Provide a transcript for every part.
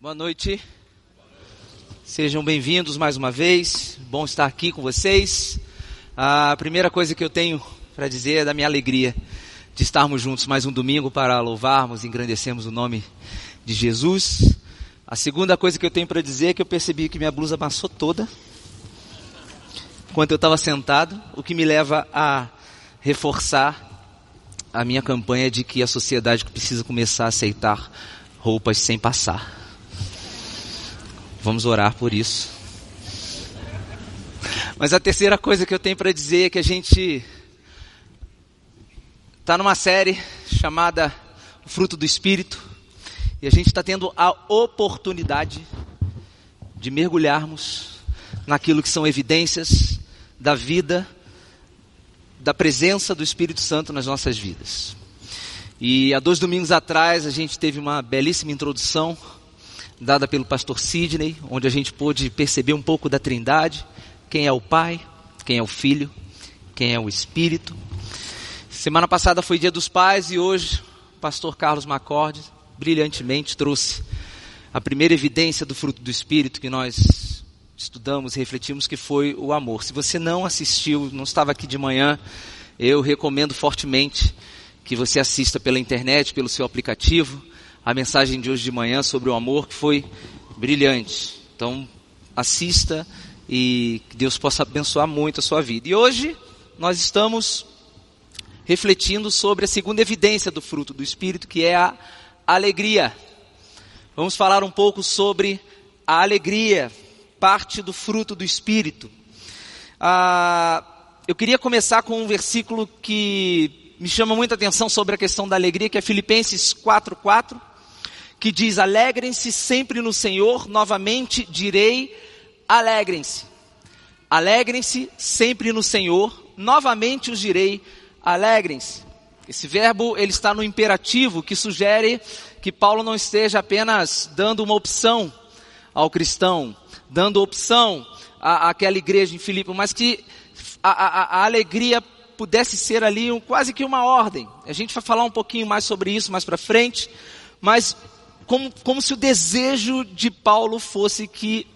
Boa noite. Sejam bem-vindos mais uma vez. Bom estar aqui com vocês. A primeira coisa que eu tenho para dizer é da minha alegria de estarmos juntos mais um domingo para louvarmos e engrandecermos o nome de Jesus. A segunda coisa que eu tenho para dizer é que eu percebi que minha blusa amassou toda enquanto eu estava sentado, o que me leva a reforçar a minha campanha de que a sociedade precisa começar a aceitar roupas sem passar. Vamos orar por isso. Mas a terceira coisa que eu tenho para dizer é que a gente está numa série chamada O Fruto do Espírito e a gente está tendo a oportunidade de mergulharmos naquilo que são evidências da vida da presença do Espírito Santo nas nossas vidas. E há dois domingos atrás a gente teve uma belíssima introdução dada pelo pastor Sidney, onde a gente pôde perceber um pouco da Trindade, quem é o Pai, quem é o Filho, quem é o Espírito. Semana passada foi Dia dos Pais e hoje o pastor Carlos Macorde brilhantemente trouxe a primeira evidência do fruto do Espírito que nós estudamos e refletimos que foi o amor. Se você não assistiu, não estava aqui de manhã, eu recomendo fortemente que você assista pela internet, pelo seu aplicativo, a mensagem de hoje de manhã sobre o amor, que foi brilhante. Então, assista e que Deus possa abençoar muito a sua vida. E hoje nós estamos refletindo sobre a segunda evidência do fruto do Espírito, que é a alegria. Vamos falar um pouco sobre a alegria parte do fruto do Espírito. Ah, eu queria começar com um versículo que me chama muita atenção sobre a questão da alegria, que é Filipenses 4,4, que diz: Alegrem-se sempre no Senhor, novamente direi: alegrem-se. Alegrem-se sempre no Senhor, novamente os direi: alegrem-se. Esse verbo ele está no imperativo, que sugere que Paulo não esteja apenas dando uma opção ao cristão, dando opção à, àquela igreja em Filipe, mas que a, a, a alegria pudesse ser ali um, quase que uma ordem. A gente vai falar um pouquinho mais sobre isso mais para frente, mas como, como se o desejo de Paulo fosse que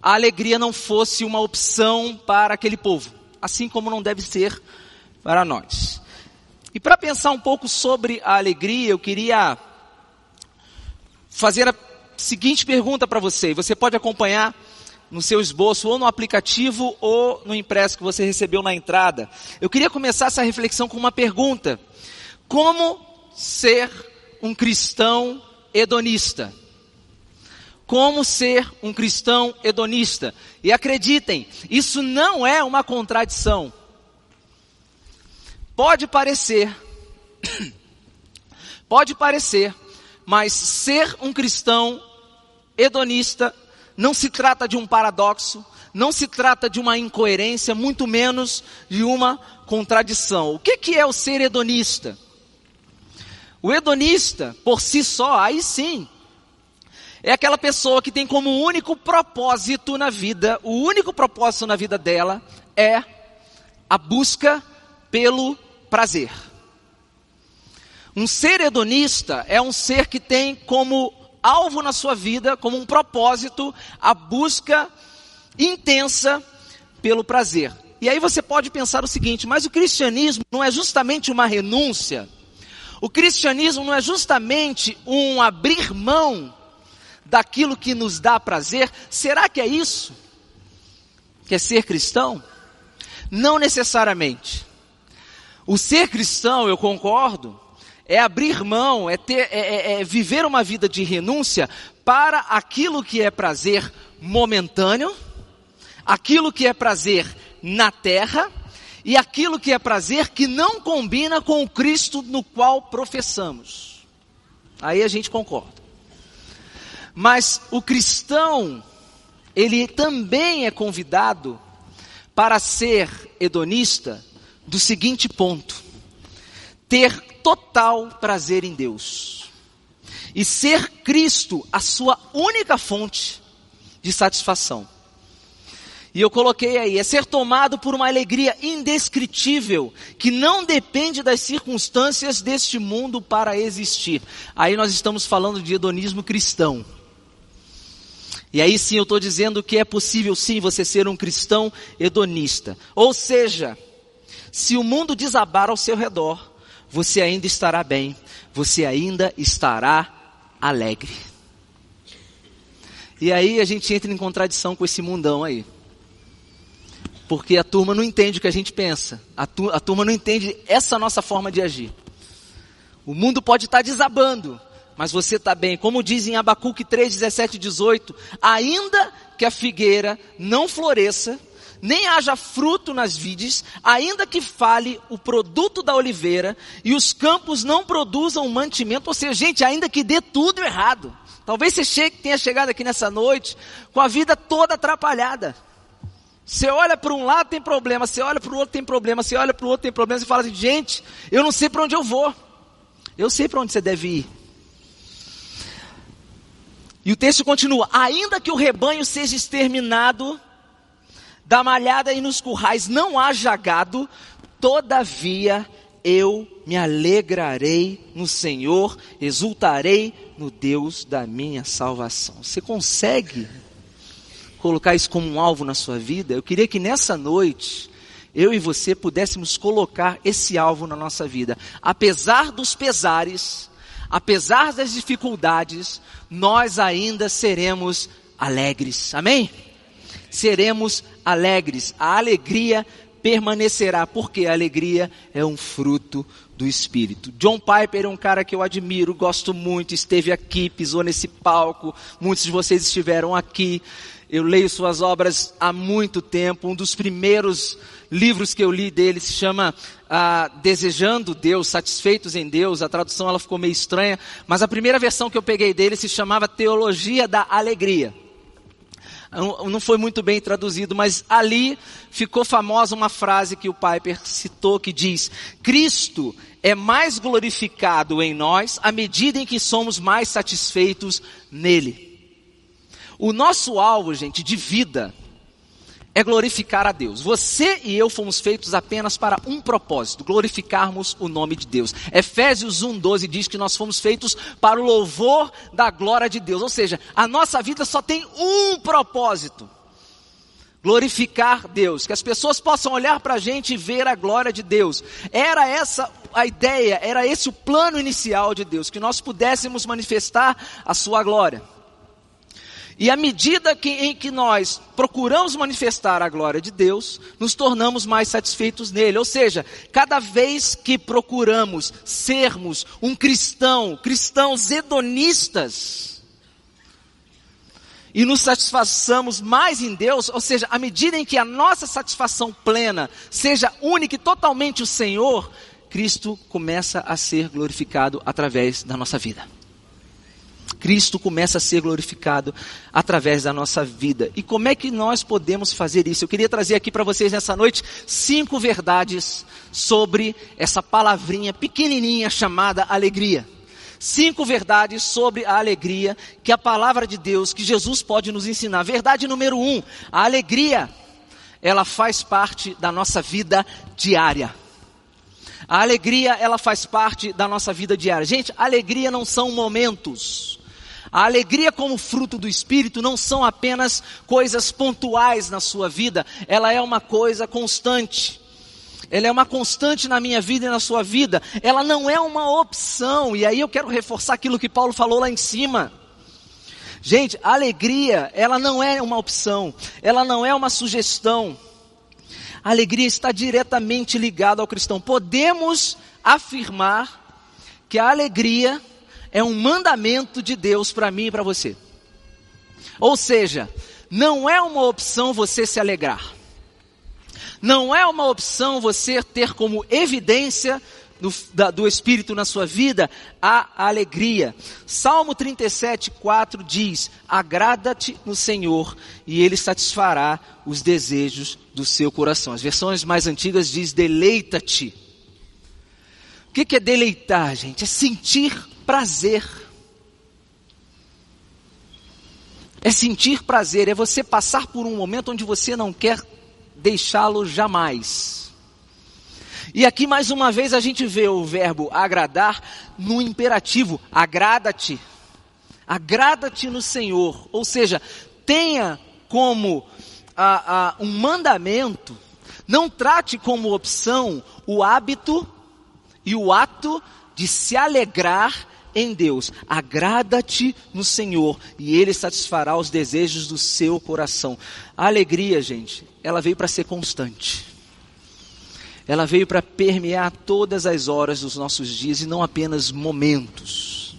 a alegria não fosse uma opção para aquele povo, assim como não deve ser para nós. E para pensar um pouco sobre a alegria, eu queria fazer a seguinte pergunta para você. Você pode acompanhar no seu esboço, ou no aplicativo, ou no impresso que você recebeu na entrada. Eu queria começar essa reflexão com uma pergunta: Como ser um cristão hedonista? Como ser um cristão hedonista? E acreditem, isso não é uma contradição. Pode parecer, pode parecer, mas ser um cristão hedonista não se trata de um paradoxo, não se trata de uma incoerência, muito menos de uma contradição. O que, que é o ser hedonista? O hedonista, por si só, aí sim, é aquela pessoa que tem como único propósito na vida, o único propósito na vida dela é a busca pelo prazer. Um ser hedonista é um ser que tem como alvo na sua vida, como um propósito, a busca intensa pelo prazer. E aí você pode pensar o seguinte: mas o cristianismo não é justamente uma renúncia? O cristianismo não é justamente um abrir mão daquilo que nos dá prazer? Será que é isso? Que é ser cristão? Não necessariamente. O ser cristão, eu concordo, é abrir mão, é, ter, é, é, é viver uma vida de renúncia para aquilo que é prazer momentâneo, aquilo que é prazer na terra e aquilo que é prazer que não combina com o Cristo no qual professamos. Aí a gente concorda. Mas o cristão, ele também é convidado para ser hedonista do seguinte ponto: ter total prazer em Deus. E ser Cristo a sua única fonte de satisfação. E eu coloquei aí, é ser tomado por uma alegria indescritível, que não depende das circunstâncias deste mundo para existir. Aí nós estamos falando de hedonismo cristão. E aí sim eu estou dizendo que é possível sim você ser um cristão hedonista. Ou seja, se o mundo desabar ao seu redor, você ainda estará bem, você ainda estará alegre. E aí a gente entra em contradição com esse mundão aí. Porque a turma não entende o que a gente pensa. A, tu, a turma não entende essa nossa forma de agir. O mundo pode estar desabando, mas você está bem. Como diz em Abacuque 3, 17 e 18, ainda que a figueira não floresça, nem haja fruto nas vides, ainda que fale o produto da oliveira, e os campos não produzam mantimento, ou seja, gente, ainda que dê tudo errado. Talvez você chegue, tenha chegado aqui nessa noite com a vida toda atrapalhada. Você olha para um lado tem problema, você olha para o outro tem problema, você olha para o outro tem problema, e fala assim, gente, eu não sei para onde eu vou. Eu sei para onde você deve ir. E o texto continua: ainda que o rebanho seja exterminado, da malhada e nos currais não haja gado, todavia eu me alegrarei no Senhor, exultarei no Deus da minha salvação. Você consegue colocar isso como um alvo na sua vida? Eu queria que nessa noite eu e você pudéssemos colocar esse alvo na nossa vida. Apesar dos pesares, apesar das dificuldades, nós ainda seremos alegres. Amém? seremos alegres. A alegria permanecerá, porque a alegria é um fruto do Espírito. John Piper é um cara que eu admiro, gosto muito, esteve aqui, pisou nesse palco, muitos de vocês estiveram aqui. Eu leio suas obras há muito tempo. Um dos primeiros livros que eu li dele se chama ah, Desejando Deus, Satisfeitos em Deus. A tradução ela ficou meio estranha, mas a primeira versão que eu peguei dele se chamava Teologia da Alegria não foi muito bem traduzido, mas ali ficou famosa uma frase que o Piper citou que diz: Cristo é mais glorificado em nós à medida em que somos mais satisfeitos nele. O nosso alvo, gente, de vida é glorificar a Deus. Você e eu fomos feitos apenas para um propósito, glorificarmos o nome de Deus. Efésios 1:12 diz que nós fomos feitos para o louvor da glória de Deus. Ou seja, a nossa vida só tem um propósito: glorificar Deus, que as pessoas possam olhar para a gente e ver a glória de Deus. Era essa a ideia, era esse o plano inicial de Deus, que nós pudéssemos manifestar a sua glória. E à medida que, em que nós procuramos manifestar a glória de Deus, nos tornamos mais satisfeitos nele. Ou seja, cada vez que procuramos sermos um cristão, cristãos hedonistas, e nos satisfaçamos mais em Deus, ou seja, à medida em que a nossa satisfação plena seja única e totalmente o Senhor, Cristo começa a ser glorificado através da nossa vida. Cristo começa a ser glorificado através da nossa vida. E como é que nós podemos fazer isso? Eu queria trazer aqui para vocês nessa noite cinco verdades sobre essa palavrinha pequenininha chamada alegria. Cinco verdades sobre a alegria que a palavra de Deus, que Jesus pode nos ensinar. Verdade número um: a alegria, ela faz parte da nossa vida diária. A alegria, ela faz parte da nossa vida diária. Gente, alegria não são momentos. A alegria como fruto do Espírito não são apenas coisas pontuais na sua vida, ela é uma coisa constante. Ela é uma constante na minha vida e na sua vida. Ela não é uma opção. E aí eu quero reforçar aquilo que Paulo falou lá em cima. Gente, a alegria, ela não é uma opção. Ela não é uma sugestão. A alegria está diretamente ligada ao cristão. Podemos afirmar que a alegria é um mandamento de Deus para mim e para você. Ou seja, não é uma opção você se alegrar. Não é uma opção você ter como evidência do, da, do Espírito na sua vida a, alegria. Salmo 37, 4 diz: Agrada-te no Senhor e Ele satisfará os desejos do seu coração. As versões mais antigas diz: Deleita-te. O que é deleitar, gente? É sentir prazer. É sentir prazer, é você passar por um momento onde você não quer deixá-lo jamais. E aqui mais uma vez a gente vê o verbo agradar no imperativo, agrada-te. Agrada-te no Senhor, ou seja, tenha como ah, ah, um mandamento, não trate como opção o hábito e o ato de se alegrar em Deus. Agrada-te no Senhor e Ele satisfará os desejos do seu coração. A alegria, gente, ela veio para ser constante. Ela veio para permear todas as horas dos nossos dias e não apenas momentos.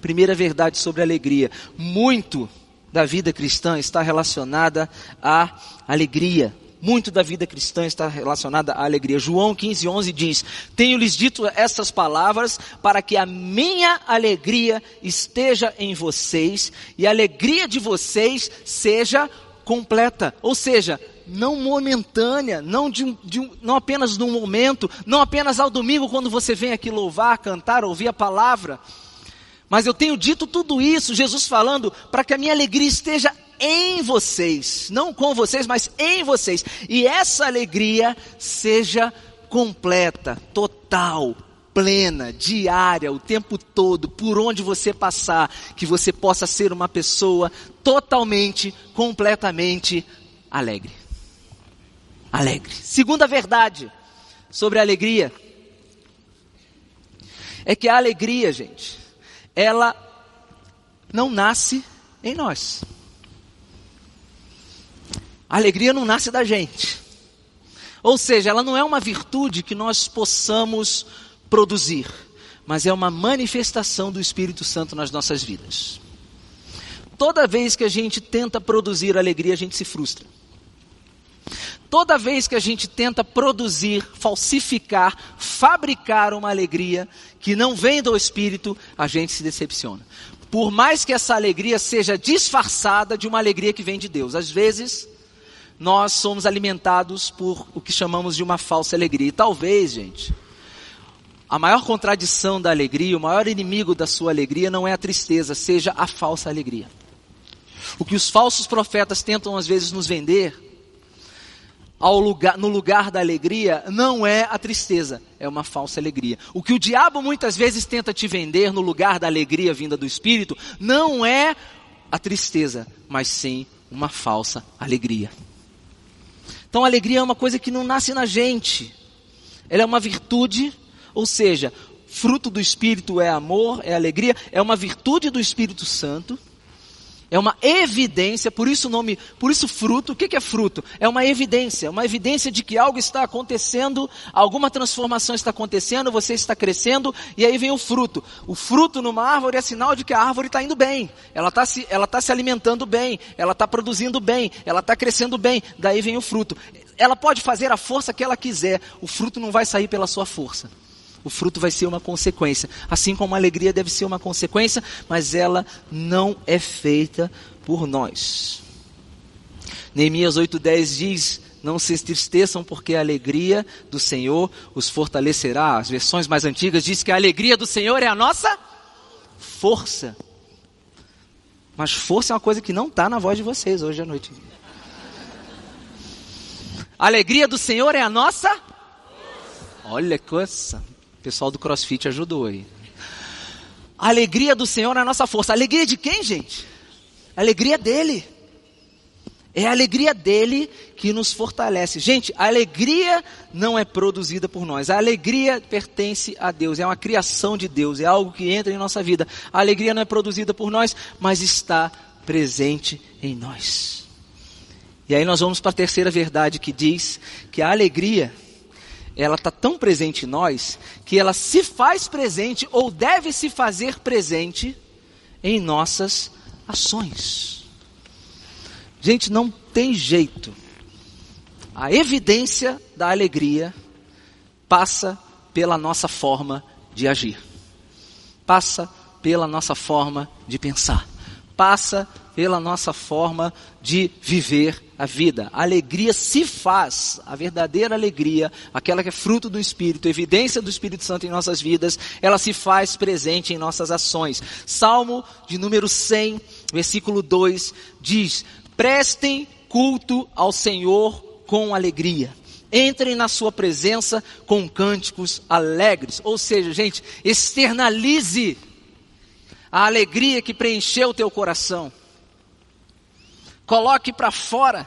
Primeira verdade sobre a alegria: muito da vida cristã está relacionada à alegria. Muito da vida cristã está relacionada à alegria. João 15, 11 diz: Tenho-lhes dito essas palavras para que a minha alegria esteja em vocês e a alegria de vocês seja completa. Ou seja, não momentânea, não, de, de, não apenas num momento, não apenas ao domingo quando você vem aqui louvar, cantar, ouvir a palavra. Mas eu tenho dito tudo isso, Jesus falando, para que a minha alegria esteja em vocês, não com vocês, mas em vocês. E essa alegria seja completa, total, plena, diária, o tempo todo, por onde você passar, que você possa ser uma pessoa totalmente, completamente alegre alegre. Segunda verdade sobre a alegria é que a alegria, gente, ela não nasce em nós. A alegria não nasce da gente. Ou seja, ela não é uma virtude que nós possamos produzir, mas é uma manifestação do Espírito Santo nas nossas vidas. Toda vez que a gente tenta produzir alegria, a gente se frustra. Toda vez que a gente tenta produzir, falsificar, fabricar uma alegria que não vem do Espírito, a gente se decepciona. Por mais que essa alegria seja disfarçada de uma alegria que vem de Deus. Às vezes, nós somos alimentados por o que chamamos de uma falsa alegria. E talvez, gente, a maior contradição da alegria, o maior inimigo da sua alegria não é a tristeza, seja a falsa alegria. O que os falsos profetas tentam às vezes nos vender ao lugar, no lugar da alegria não é a tristeza, é uma falsa alegria. O que o diabo muitas vezes tenta te vender no lugar da alegria vinda do Espírito não é a tristeza, mas sim uma falsa alegria. Então a alegria é uma coisa que não nasce na gente, ela é uma virtude, ou seja, fruto do Espírito é amor, é alegria, é uma virtude do Espírito Santo é uma evidência, por isso nome, por isso fruto. O que é fruto? É uma evidência, uma evidência de que algo está acontecendo, alguma transformação está acontecendo, você está crescendo, e aí vem o fruto. O fruto numa árvore é sinal de que a árvore está indo bem, ela está se, ela tá se alimentando bem, ela está produzindo bem, ela está crescendo bem, daí vem o fruto. Ela pode fazer a força que ela quiser, o fruto não vai sair pela sua força o fruto vai ser uma consequência. Assim como a alegria deve ser uma consequência, mas ela não é feita por nós. Neemias 8,10 diz: Não se entristeçam, porque a alegria do Senhor os fortalecerá. As versões mais antigas diz que a alegria do Senhor é a nossa força. Mas força é uma coisa que não está na voz de vocês hoje à noite. A alegria do Senhor é a nossa. Olha que coisa pessoal do CrossFit ajudou aí. A alegria do Senhor é a nossa força. A alegria de quem, gente? A alegria dele. É a alegria dele que nos fortalece. Gente, a alegria não é produzida por nós. A alegria pertence a Deus. É uma criação de Deus. É algo que entra em nossa vida. A alegria não é produzida por nós, mas está presente em nós. E aí nós vamos para a terceira verdade que diz que a alegria ela está tão presente em nós que ela se faz presente ou deve se fazer presente em nossas ações. Gente, não tem jeito. A evidência da alegria passa pela nossa forma de agir, passa pela nossa forma de pensar, passa pela nossa forma de viver a vida. A alegria se faz, a verdadeira alegria, aquela que é fruto do Espírito, evidência do Espírito Santo em nossas vidas, ela se faz presente em nossas ações. Salmo de número 100, versículo 2 diz: Prestem culto ao Senhor com alegria. Entrem na sua presença com cânticos alegres. Ou seja, gente, externalize a alegria que preencheu o teu coração Coloque para fora.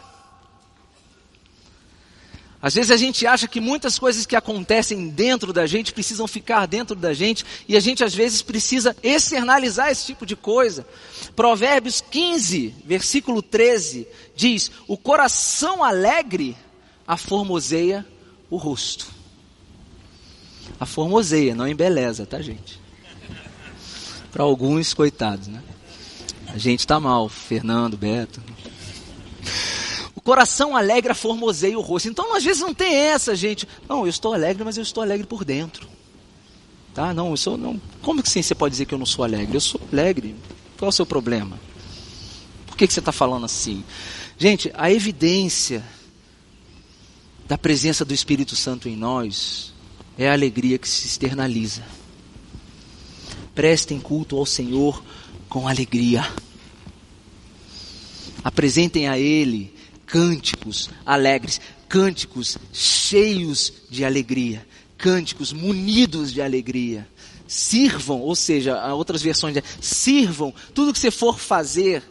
Às vezes a gente acha que muitas coisas que acontecem dentro da gente precisam ficar dentro da gente e a gente às vezes precisa externalizar esse tipo de coisa. Provérbios 15, versículo 13 diz: O coração alegre aformoseia o rosto. Aformoseia, não embeleza, tá, gente? Para alguns, coitados, né? A gente está mal, Fernando, Beto coração alegre formoseia o rosto. Então, às vezes não tem essa, gente. Não, eu estou alegre, mas eu estou alegre por dentro. Tá? Não, eu sou não. Como que sim você pode dizer que eu não sou alegre? Eu sou alegre. Qual é o seu problema? Por que, que você está falando assim? Gente, a evidência da presença do Espírito Santo em nós é a alegria que se externaliza. Prestem culto ao Senhor com alegria. Apresentem a Ele cânticos alegres, cânticos cheios de alegria, cânticos munidos de alegria. Sirvam, ou seja, outras versões, de, sirvam tudo que você for fazer,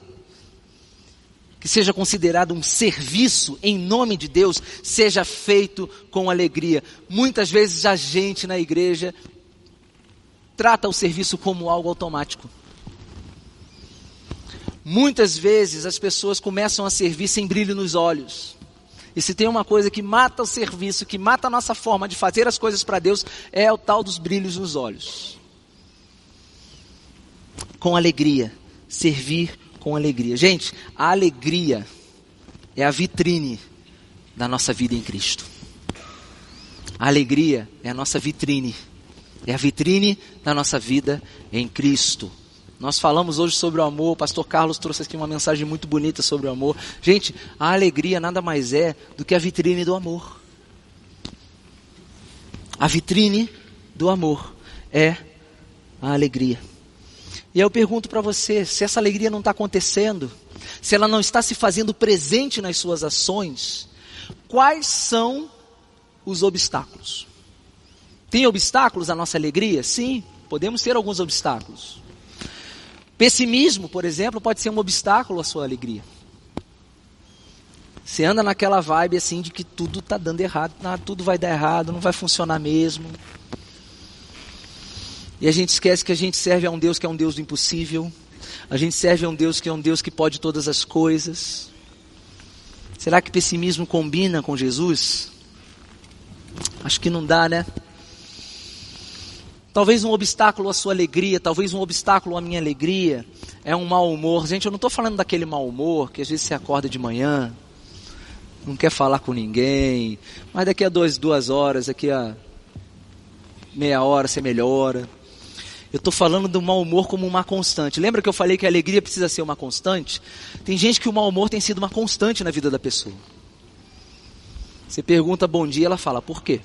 que seja considerado um serviço em nome de Deus, seja feito com alegria. Muitas vezes a gente na igreja trata o serviço como algo automático. Muitas vezes as pessoas começam a servir sem brilho nos olhos. E se tem uma coisa que mata o serviço, que mata a nossa forma de fazer as coisas para Deus, é o tal dos brilhos nos olhos. Com alegria. Servir com alegria. Gente, a alegria é a vitrine da nossa vida em Cristo. A alegria é a nossa vitrine. É a vitrine da nossa vida em Cristo. Nós falamos hoje sobre o amor, o pastor Carlos trouxe aqui uma mensagem muito bonita sobre o amor. Gente, a alegria nada mais é do que a vitrine do amor. A vitrine do amor é a alegria. E eu pergunto para você: se essa alegria não está acontecendo, se ela não está se fazendo presente nas suas ações, quais são os obstáculos? Tem obstáculos à nossa alegria? Sim, podemos ter alguns obstáculos. Pessimismo, por exemplo, pode ser um obstáculo à sua alegria. Você anda naquela vibe assim de que tudo está dando errado, nada, tudo vai dar errado, não vai funcionar mesmo. E a gente esquece que a gente serve a um Deus que é um Deus do impossível. A gente serve a um Deus que é um Deus que pode todas as coisas. Será que pessimismo combina com Jesus? Acho que não dá, né? Talvez um obstáculo à sua alegria, talvez um obstáculo à minha alegria é um mau humor. Gente, eu não estou falando daquele mau humor que às vezes você acorda de manhã, não quer falar com ninguém, mas daqui a dois, duas horas, daqui a meia hora você melhora. Eu estou falando do mau humor como uma constante. Lembra que eu falei que a alegria precisa ser uma constante? Tem gente que o mau humor tem sido uma constante na vida da pessoa. Você pergunta bom dia, ela fala, por quê?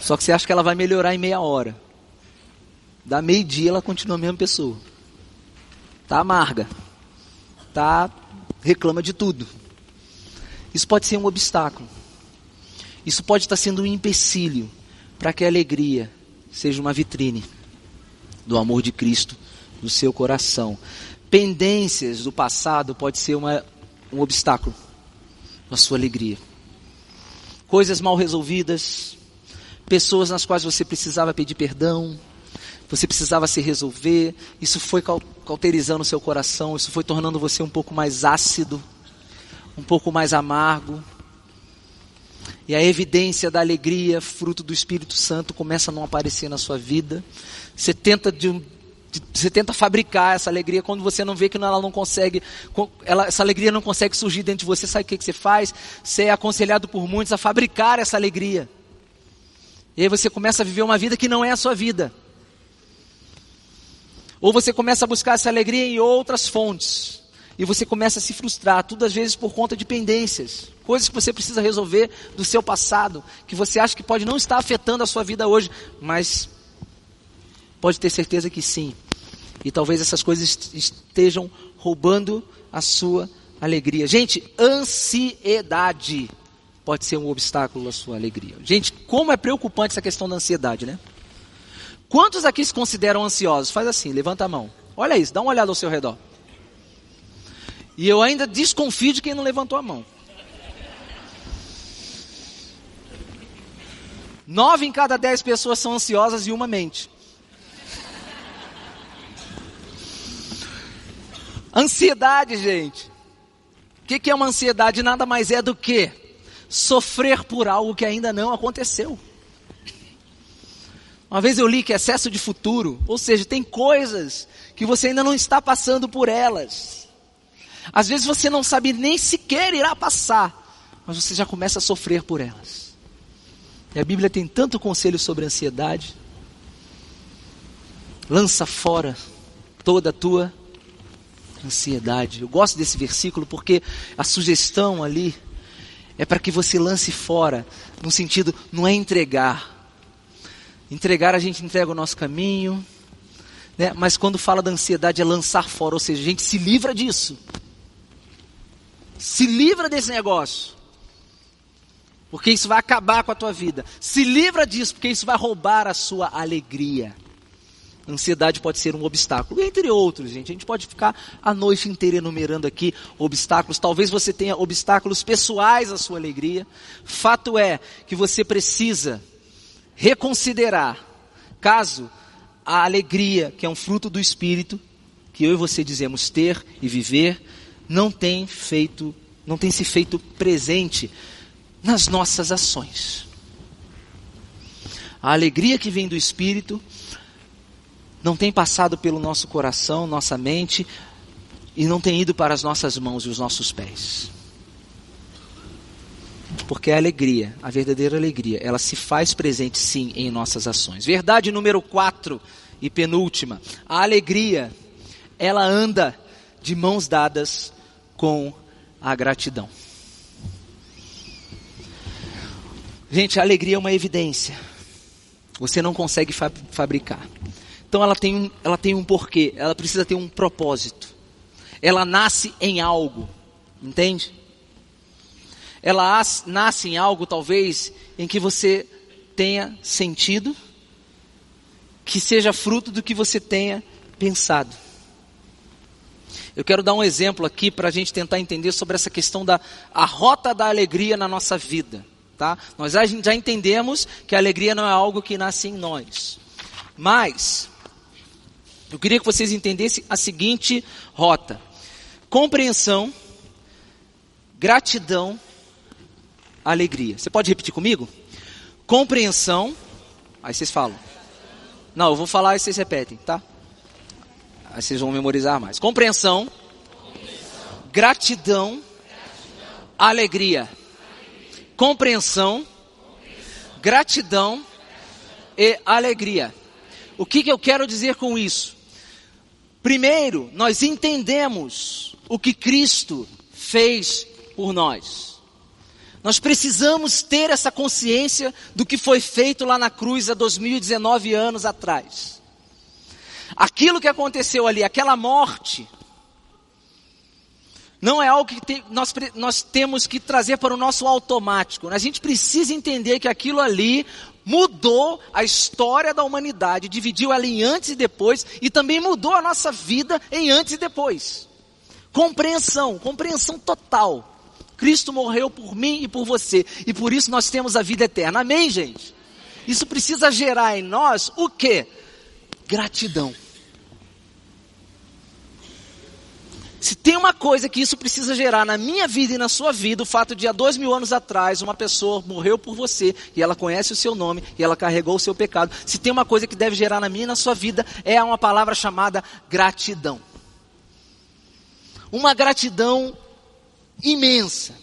Só que você acha que ela vai melhorar em meia hora. Da meio-dia ela continua a mesma pessoa. Tá amarga. Tá reclama de tudo. Isso pode ser um obstáculo. Isso pode estar sendo um empecilho para que a alegria seja uma vitrine do amor de Cristo no seu coração. Pendências do passado pode ser uma, um obstáculo na sua alegria. Coisas mal resolvidas, pessoas nas quais você precisava pedir perdão, você precisava se resolver, isso foi cauterizando o seu coração, isso foi tornando você um pouco mais ácido, um pouco mais amargo. E a evidência da alegria, fruto do Espírito Santo, começa a não aparecer na sua vida. Você tenta de você tenta fabricar essa alegria quando você não vê que ela não consegue, ela, essa alegria não consegue surgir dentro de você. Sabe o que, que você faz? Você é aconselhado por muitos a fabricar essa alegria. E aí você começa a viver uma vida que não é a sua vida. Ou você começa a buscar essa alegria em outras fontes. E você começa a se frustrar, tudo às vezes por conta de pendências. Coisas que você precisa resolver do seu passado, que você acha que pode não estar afetando a sua vida hoje, mas pode ter certeza que sim. E talvez essas coisas estejam roubando a sua alegria. Gente, ansiedade pode ser um obstáculo à sua alegria. Gente, como é preocupante essa questão da ansiedade, né? Quantos aqui se consideram ansiosos? Faz assim, levanta a mão. Olha isso, dá uma olhada ao seu redor. E eu ainda desconfio de quem não levantou a mão. Nove em cada dez pessoas são ansiosas e uma mente. Ansiedade, gente. O que, que é uma ansiedade? Nada mais é do que sofrer por algo que ainda não aconteceu. Uma vez eu li que excesso de futuro, ou seja, tem coisas que você ainda não está passando por elas. Às vezes você não sabe nem sequer irá passar, mas você já começa a sofrer por elas. E a Bíblia tem tanto conselho sobre ansiedade. Lança fora toda a tua ansiedade. Eu gosto desse versículo porque a sugestão ali é para que você lance fora, no sentido, não é entregar. Entregar, a gente entrega o nosso caminho, né? mas quando fala da ansiedade é lançar fora, ou seja, a gente se livra disso. Se livra desse negócio porque isso vai acabar com a tua vida. Se livra disso, porque isso vai roubar a sua alegria. Ansiedade pode ser um obstáculo, entre outros, gente. A gente pode ficar a noite inteira enumerando aqui obstáculos. Talvez você tenha obstáculos pessoais à sua alegria. Fato é que você precisa reconsiderar, caso a alegria, que é um fruto do Espírito, que eu e você dizemos ter e viver, não tem feito, não tem se feito presente nas nossas ações. A alegria que vem do Espírito não tem passado pelo nosso coração, nossa mente, e não tem ido para as nossas mãos e os nossos pés. Porque a alegria, a verdadeira alegria, ela se faz presente sim em nossas ações. Verdade número 4 e penúltima: a alegria, ela anda de mãos dadas com a gratidão. Gente, a alegria é uma evidência. Você não consegue fa fabricar. Então ela tem, um, ela tem um porquê, ela precisa ter um propósito. Ela nasce em algo, entende? Ela nasce em algo, talvez, em que você tenha sentido, que seja fruto do que você tenha pensado. Eu quero dar um exemplo aqui para a gente tentar entender sobre essa questão da a rota da alegria na nossa vida tá? Nós já entendemos que a alegria não é algo que nasce em nós. Mas, eu queria que vocês entendessem a seguinte rota: compreensão, gratidão, alegria. Você pode repetir comigo? Compreensão, aí vocês falam. Não, eu vou falar e vocês repetem, tá? Aí vocês vão memorizar mais. Compreensão, Compreensão. Gratidão, gratidão, alegria compreensão, gratidão e alegria. O que, que eu quero dizer com isso? Primeiro, nós entendemos o que Cristo fez por nós. Nós precisamos ter essa consciência do que foi feito lá na cruz há 2019 anos atrás. Aquilo que aconteceu ali, aquela morte, não é algo que te, nós, nós temos que trazer para o nosso automático. A gente precisa entender que aquilo ali mudou a história da humanidade, dividiu ela em antes e depois, e também mudou a nossa vida em antes e depois. Compreensão, compreensão total. Cristo morreu por mim e por você, e por isso nós temos a vida eterna. Amém, gente? Isso precisa gerar em nós o que? Gratidão. Se tem uma coisa que isso precisa gerar na minha vida e na sua vida, o fato de há dois mil anos atrás uma pessoa morreu por você e ela conhece o seu nome e ela carregou o seu pecado. Se tem uma coisa que deve gerar na minha e na sua vida, é uma palavra chamada gratidão. Uma gratidão imensa.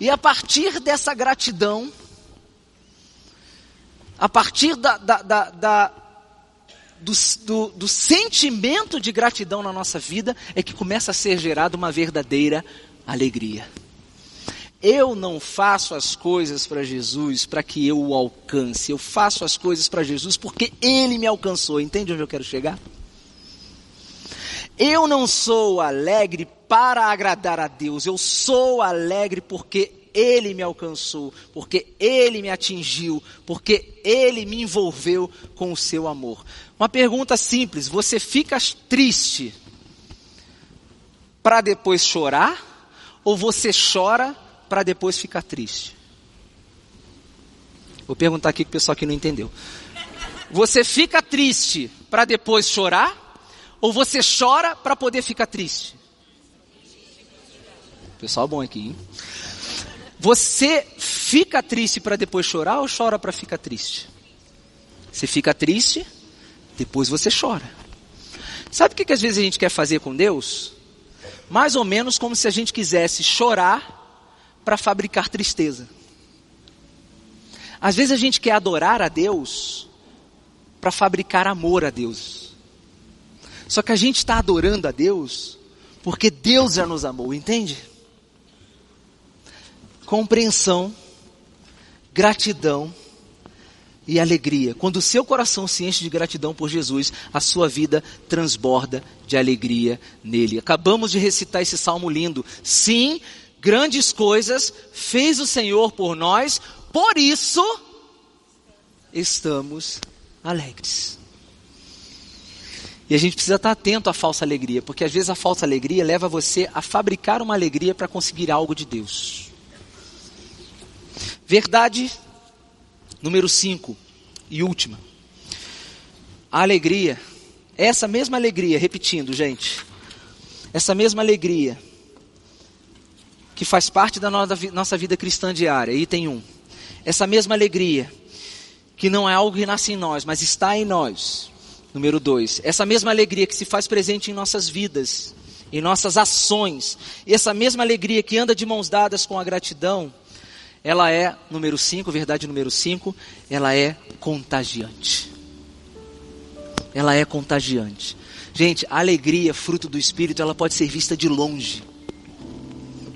E a partir dessa gratidão, a partir da, da, da, da do, do, do, sentimento de gratidão na nossa vida é que começa a ser gerada uma verdadeira alegria. Eu não faço as coisas para Jesus para que eu o alcance, eu faço as coisas para Jesus porque Ele me alcançou. Entende onde eu quero chegar? Eu não sou alegre para agradar a Deus, eu sou alegre porque ele me alcançou, porque Ele me atingiu, porque Ele me envolveu com o seu amor. Uma pergunta simples: você fica triste para depois chorar? Ou você chora para depois ficar triste? Vou perguntar aqui que o pessoal que não entendeu. Você fica triste para depois chorar? Ou você chora para poder ficar triste? Pessoal bom aqui, hein? Você fica triste para depois chorar ou chora para ficar triste? Você fica triste, depois você chora. Sabe o que, que às vezes a gente quer fazer com Deus? Mais ou menos como se a gente quisesse chorar para fabricar tristeza. Às vezes a gente quer adorar a Deus para fabricar amor a Deus. Só que a gente está adorando a Deus porque Deus já nos amou, entende? Compreensão, gratidão e alegria. Quando o seu coração se enche de gratidão por Jesus, a sua vida transborda de alegria nele. Acabamos de recitar esse salmo lindo. Sim, grandes coisas fez o Senhor por nós, por isso, estamos alegres. E a gente precisa estar atento à falsa alegria, porque às vezes a falsa alegria leva você a fabricar uma alegria para conseguir algo de Deus. Verdade número 5 e última. A alegria, essa mesma alegria, repetindo, gente, essa mesma alegria que faz parte da nossa vida cristã diária, item 1. Um, essa mesma alegria, que não é algo que nasce em nós, mas está em nós. Número dois, essa mesma alegria que se faz presente em nossas vidas, em nossas ações, e essa mesma alegria que anda de mãos dadas com a gratidão, ela é, número cinco, verdade número cinco, ela é contagiante. Ela é contagiante. Gente, a alegria, fruto do Espírito, ela pode ser vista de longe.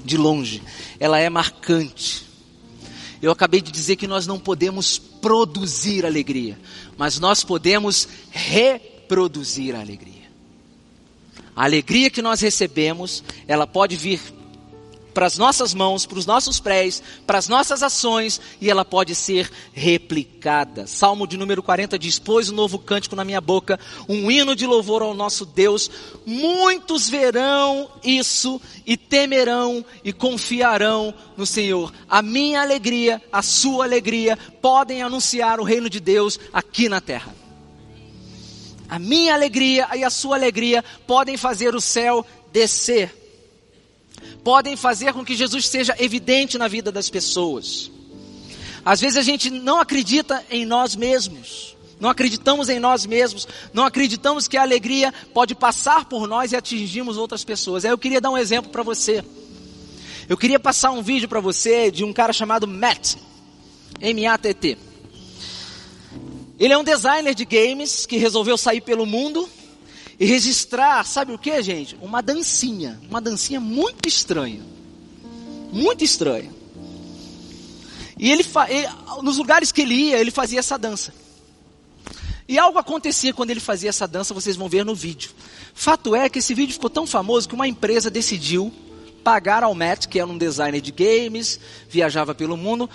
De longe. Ela é marcante. Eu acabei de dizer que nós não podemos produzir alegria, mas nós podemos reproduzir a alegria. A alegria que nós recebemos, ela pode vir para as nossas mãos, para os nossos pés, para as nossas ações, e ela pode ser replicada. Salmo de número 40 diz: Pôs um novo cântico na minha boca, um hino de louvor ao nosso Deus. Muitos verão isso e temerão e confiarão no Senhor. A minha alegria, a sua alegria, podem anunciar o reino de Deus aqui na terra. A minha alegria e a sua alegria podem fazer o céu descer podem fazer com que Jesus seja evidente na vida das pessoas. Às vezes a gente não acredita em nós mesmos, não acreditamos em nós mesmos, não acreditamos que a alegria pode passar por nós e atingirmos outras pessoas. Aí eu queria dar um exemplo para você. Eu queria passar um vídeo para você de um cara chamado Matt, M-A-T-T. Ele é um designer de games que resolveu sair pelo mundo e registrar, sabe o que, gente? Uma dancinha, uma dancinha muito estranha, muito estranha. E ele, ele, nos lugares que ele ia, ele fazia essa dança. E algo acontecia quando ele fazia essa dança, vocês vão ver no vídeo. Fato é que esse vídeo ficou tão famoso que uma empresa decidiu pagar ao Matt, que era um designer de games, viajava pelo mundo,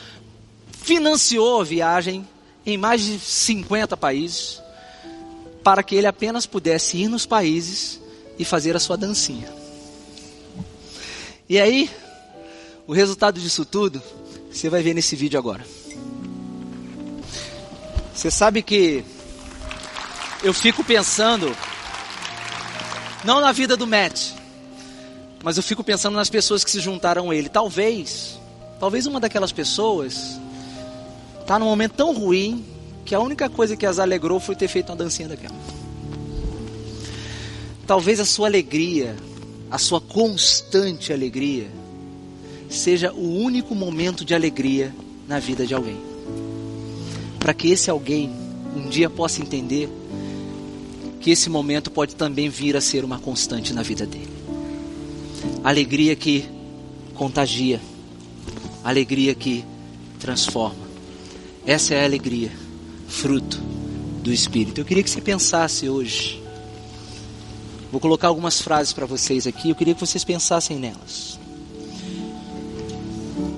financiou a viagem em mais de 50 países para que ele apenas pudesse ir nos países e fazer a sua dancinha. E aí, o resultado disso tudo, você vai ver nesse vídeo agora. Você sabe que eu fico pensando, não na vida do Matt, mas eu fico pensando nas pessoas que se juntaram a ele. Talvez, talvez uma daquelas pessoas está num momento tão ruim que a única coisa que as alegrou foi ter feito uma dancinha daquela. Talvez a sua alegria, a sua constante alegria, seja o único momento de alegria na vida de alguém. Para que esse alguém um dia possa entender que esse momento pode também vir a ser uma constante na vida dele. Alegria que contagia, alegria que transforma. Essa é a alegria fruto do Espírito. Eu queria que você pensasse hoje. Vou colocar algumas frases para vocês aqui, eu queria que vocês pensassem nelas.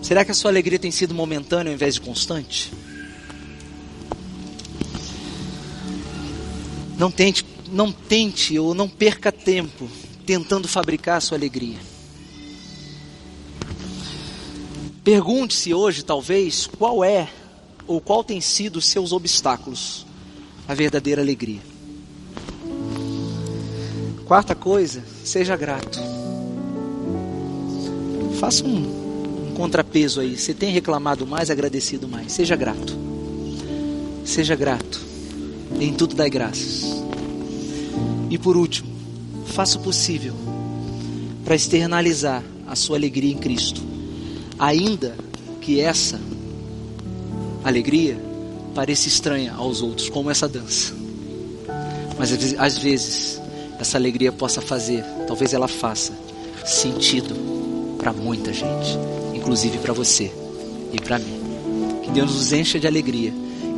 Será que a sua alegria tem sido momentânea ao invés de constante? Não tente, não tente ou não perca tempo tentando fabricar a sua alegria. Pergunte-se hoje, talvez, qual é ou qual tem sido seus obstáculos à verdadeira alegria. Quarta coisa, seja grato. Faça um, um contrapeso aí. Você tem reclamado mais, agradecido mais. Seja grato. Seja grato. Em tudo dai graças. E por último, faça o possível para externalizar a sua alegria em Cristo, ainda que essa alegria pareça estranha aos outros, como essa dança. Mas às vezes essa alegria possa fazer, talvez ela faça sentido para muita gente, inclusive para você e para mim. Que Deus nos encha de alegria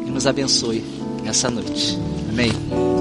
e nos abençoe nessa noite. Amém.